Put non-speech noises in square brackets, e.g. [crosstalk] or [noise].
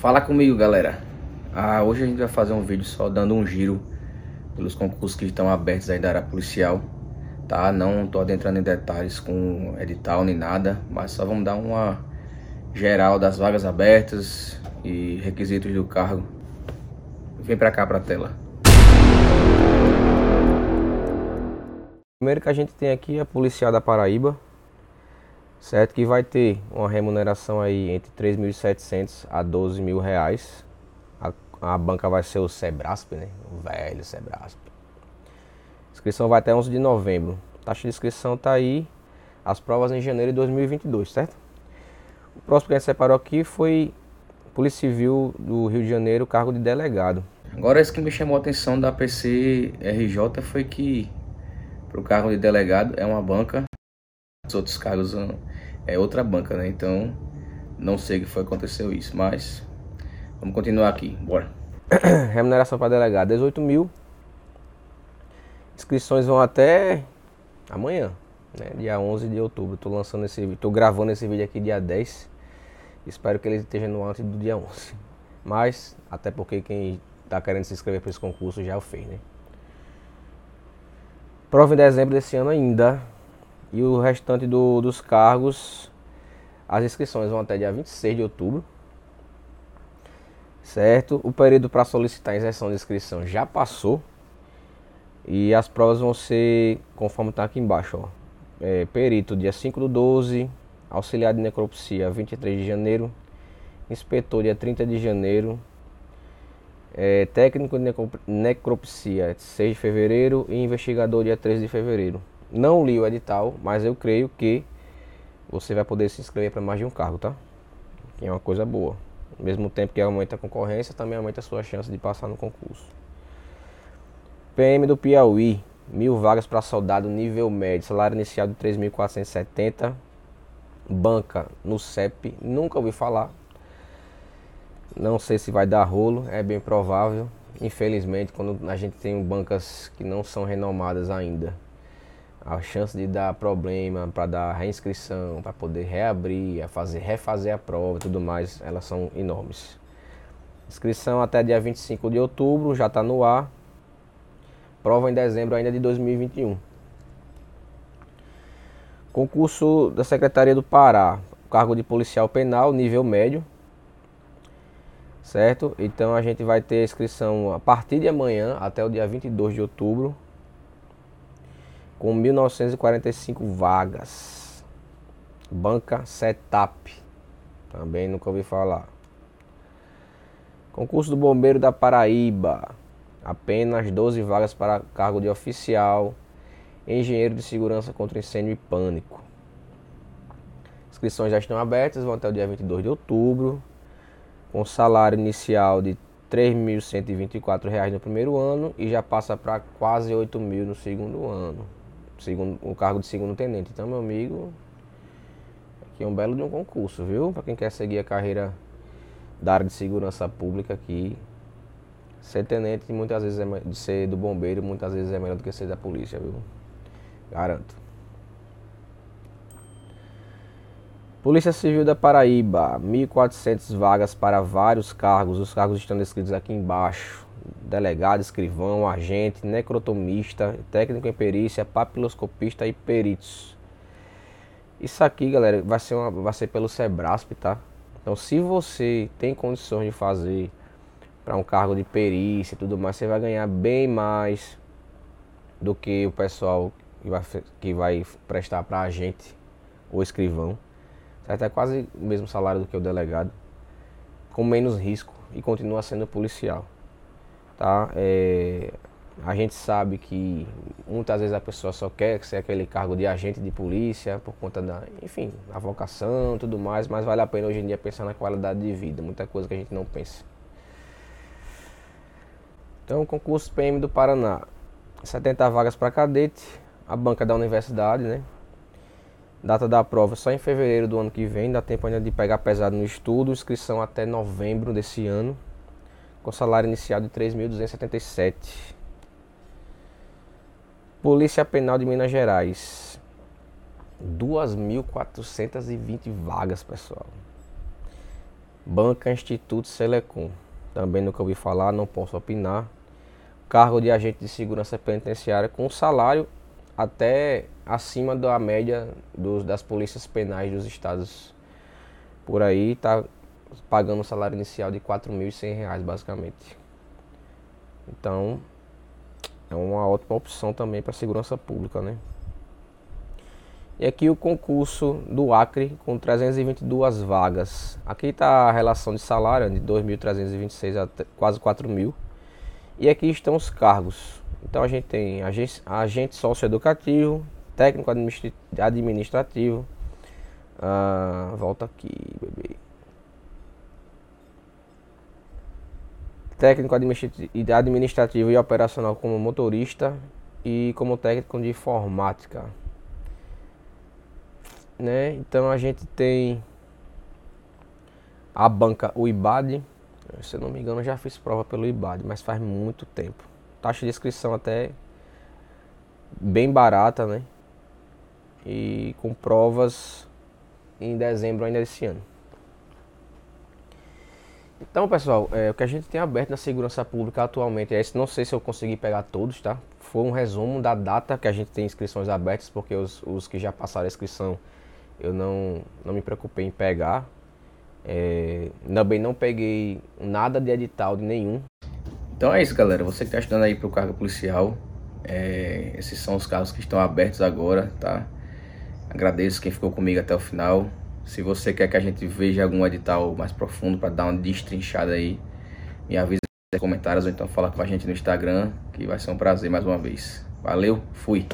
Fala comigo, galera. Ah, hoje a gente vai fazer um vídeo só dando um giro pelos concursos que estão abertos aí da área policial, tá? Não tô adentrando em detalhes com edital nem nada, mas só vamos dar uma geral das vagas abertas e requisitos do cargo. Vem pra cá pra tela. Primeiro que a gente tem aqui a Policial da Paraíba, certo? Que vai ter uma remuneração aí entre 3.700 a 12 mil reais. A, a, banca vai ser o Sebrasp, né? O velho Sebrasp. Inscrição vai até 11 de novembro. Taxa de inscrição tá aí. As provas em janeiro de 2022, certo? O próximo que a gente separou aqui foi Polícia Civil do Rio de Janeiro, cargo de delegado. Agora, isso que me chamou a atenção da PC RJ foi que para o cargo de delegado é uma banca, os outros cargos é outra banca, né? Então, não sei o que foi aconteceu isso, mas vamos continuar aqui, bora. [coughs] Remuneração para delegado, 18 mil. Inscrições vão até amanhã, né? Dia 11 de outubro. Tô lançando esse vídeo, tô gravando esse vídeo aqui dia 10. Espero que ele esteja no antes do dia 11. Mas, até porque quem está querendo se inscrever para esse concurso já o fez, né? Prova em dezembro desse ano ainda. E o restante do, dos cargos, as inscrições vão até dia 26 de outubro. Certo? O período para solicitar a isenção de inscrição já passou. E as provas vão ser conforme está aqui embaixo. Ó. É, perito dia 5 do 12. Auxiliar de necropsia 23 de janeiro. Inspetor dia 30 de janeiro. É, técnico de necropsia 6 de fevereiro. E investigador dia 13 de fevereiro. Não li o edital, mas eu creio que você vai poder se inscrever para mais de um cargo, tá? Que é uma coisa boa. Ao mesmo tempo que aumenta a concorrência, também aumenta a sua chance de passar no concurso. PM do Piauí, mil vagas para soldado nível médio, salário inicial de 3.470. Banca no CEP, nunca ouvi falar. Não sei se vai dar rolo, é bem provável. Infelizmente, quando a gente tem bancas que não são renomadas ainda a chance de dar problema para dar reinscrição, para poder reabrir, a fazer, refazer a prova e tudo mais, elas são enormes. Inscrição até dia 25 de outubro, já está no ar. Prova em dezembro ainda de 2021. Concurso da Secretaria do Pará, cargo de policial penal, nível médio. Certo? Então a gente vai ter inscrição a partir de amanhã até o dia 22 de outubro com 1945 vagas. Banca Setup. Também nunca ouvi falar. Concurso do Bombeiro da Paraíba. Apenas 12 vagas para cargo de oficial. Engenheiro de segurança contra incêndio e pânico. Inscrições já estão abertas, vão até o dia 22 de outubro. Com salário inicial de R$ 3.124 no primeiro ano e já passa para quase R$ 8.000 no segundo ano segundo, o cargo de segundo tenente. Então, meu amigo, aqui é um belo de um concurso, viu? Para quem quer seguir a carreira da área de segurança pública aqui, ser tenente muitas vezes é de ser do bombeiro, muitas vezes é melhor do que ser da polícia, viu? Garanto. Polícia Civil da Paraíba, 1.400 vagas para vários cargos. Os cargos estão descritos aqui embaixo delegado, escrivão, agente, necrotomista, técnico em perícia, papiloscopista e peritos. Isso aqui, galera, vai ser, uma, vai ser pelo Sebrasp, tá? Então, se você tem condições de fazer para um cargo de perícia e tudo mais, você vai ganhar bem mais do que o pessoal que vai, que vai prestar para agente ou escrivão. É quase o mesmo salário do que o delegado, com menos risco e continua sendo policial tá? É, a gente sabe que muitas vezes a pessoa só quer ser aquele cargo de agente de polícia por conta da, enfim, a vocação, tudo mais, mas vale a pena hoje em dia pensar na qualidade de vida, muita coisa que a gente não pensa. Então, concurso PM do Paraná, 70 vagas para cadete, a banca da universidade, né? Data da prova só em fevereiro do ano que vem, dá tempo ainda de pegar pesado no estudo, inscrição até novembro desse ano com salário inicial de 3.277. Polícia Penal de Minas Gerais. 2.420 vagas, pessoal. Banca Instituto Selecom. Também nunca ouvi falar, não posso opinar. Cargo de agente de segurança penitenciária com salário até acima da média dos, das polícias penais dos estados. Por aí tá pagando um salário inicial de R$ 4.100 basicamente. Então, é uma ótima opção também para segurança pública, né? E aqui o concurso do Acre com 322 vagas. Aqui está a relação de salário de 2.326 a quase 4.000. E aqui estão os cargos. Então a gente tem agente, agente socioeducativo, técnico administrativo. Ah, volta aqui, bebê. Técnico administrativo e operacional como motorista e como técnico de informática né? Então a gente tem a banca o IBAD, se eu não me engano, eu já fiz prova pelo IBAD, mas faz muito tempo. Taxa de inscrição até bem barata, né? E com provas em dezembro ainda desse ano. Então, pessoal, é, o que a gente tem aberto na segurança pública atualmente é esse. Não sei se eu consegui pegar todos, tá? Foi um resumo da data que a gente tem inscrições abertas, porque os, os que já passaram a inscrição eu não, não me preocupei em pegar. É, também não peguei nada de edital de nenhum. Então é isso, galera. Você que está estudando aí para o cargo policial, é, esses são os cargos que estão abertos agora, tá? Agradeço quem ficou comigo até o final. Se você quer que a gente veja algum edital mais profundo para dar uma destrinchada aí, me avisa nos comentários ou então fala com a gente no Instagram, que vai ser um prazer mais uma vez. Valeu, fui!